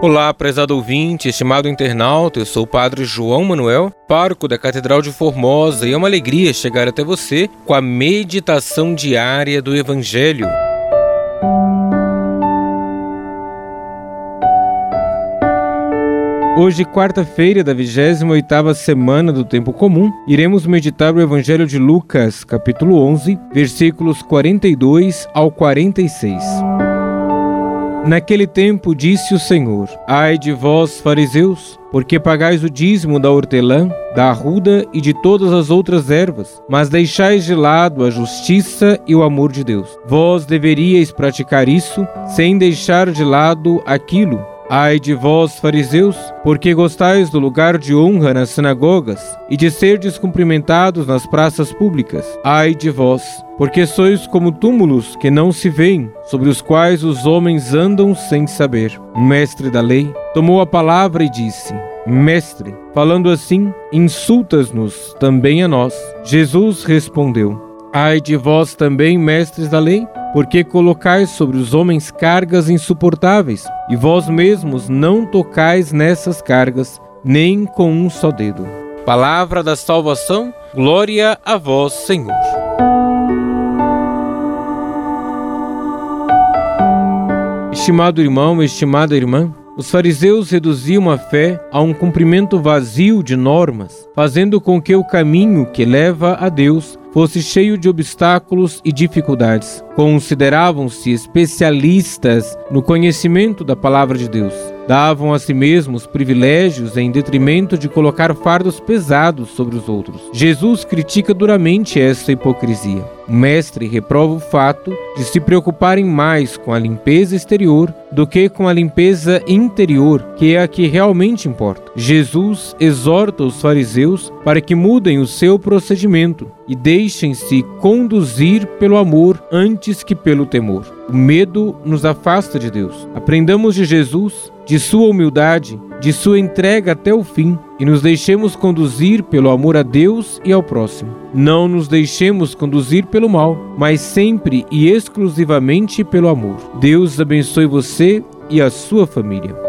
Olá, prezado ouvinte, estimado internauta, eu sou o Padre João Manuel, pároco da Catedral de Formosa, e é uma alegria chegar até você com a meditação diária do Evangelho. Hoje, quarta-feira da 28ª semana do Tempo Comum, iremos meditar o Evangelho de Lucas, capítulo 11, versículos 42 ao 46. Naquele tempo disse o Senhor: Ai de vós, fariseus, porque pagais o dízimo da hortelã, da arruda e de todas as outras ervas, mas deixais de lado a justiça e o amor de Deus. Vós deveríeis praticar isso sem deixar de lado aquilo Ai de vós, fariseus, porque gostais do lugar de honra nas sinagogas e de ser descumprimentados nas praças públicas. Ai de vós, porque sois como túmulos que não se veem, sobre os quais os homens andam sem saber. O mestre da lei tomou a palavra e disse: Mestre, falando assim, insultas-nos também a nós. Jesus respondeu: Ai de vós também, mestres da lei, porque colocais sobre os homens cargas insuportáveis, e vós mesmos não tocais nessas cargas, nem com um só dedo. Palavra da salvação, glória a vós, Senhor. Estimado irmão, estimada irmã, os fariseus reduziam a fé a um cumprimento vazio de normas, fazendo com que o caminho que leva a Deus fosse cheio de obstáculos e dificuldades. Consideravam-se especialistas no conhecimento da palavra de Deus. Davam a si mesmos privilégios em detrimento de colocar fardos pesados sobre os outros. Jesus critica duramente essa hipocrisia. O mestre reprova o fato de se preocuparem mais com a limpeza exterior do que com a limpeza interior, que é a que realmente importa. Jesus exorta os fariseus para que mudem o seu procedimento e deixem-se conduzir pelo amor antes que pelo temor. O medo nos afasta de Deus. Aprendamos de Jesus, de sua humildade, de sua entrega até o fim e nos deixemos conduzir pelo amor a Deus e ao próximo. Não nos deixemos conduzir pelo mal, mas sempre e exclusivamente pelo amor. Deus abençoe você e a sua família.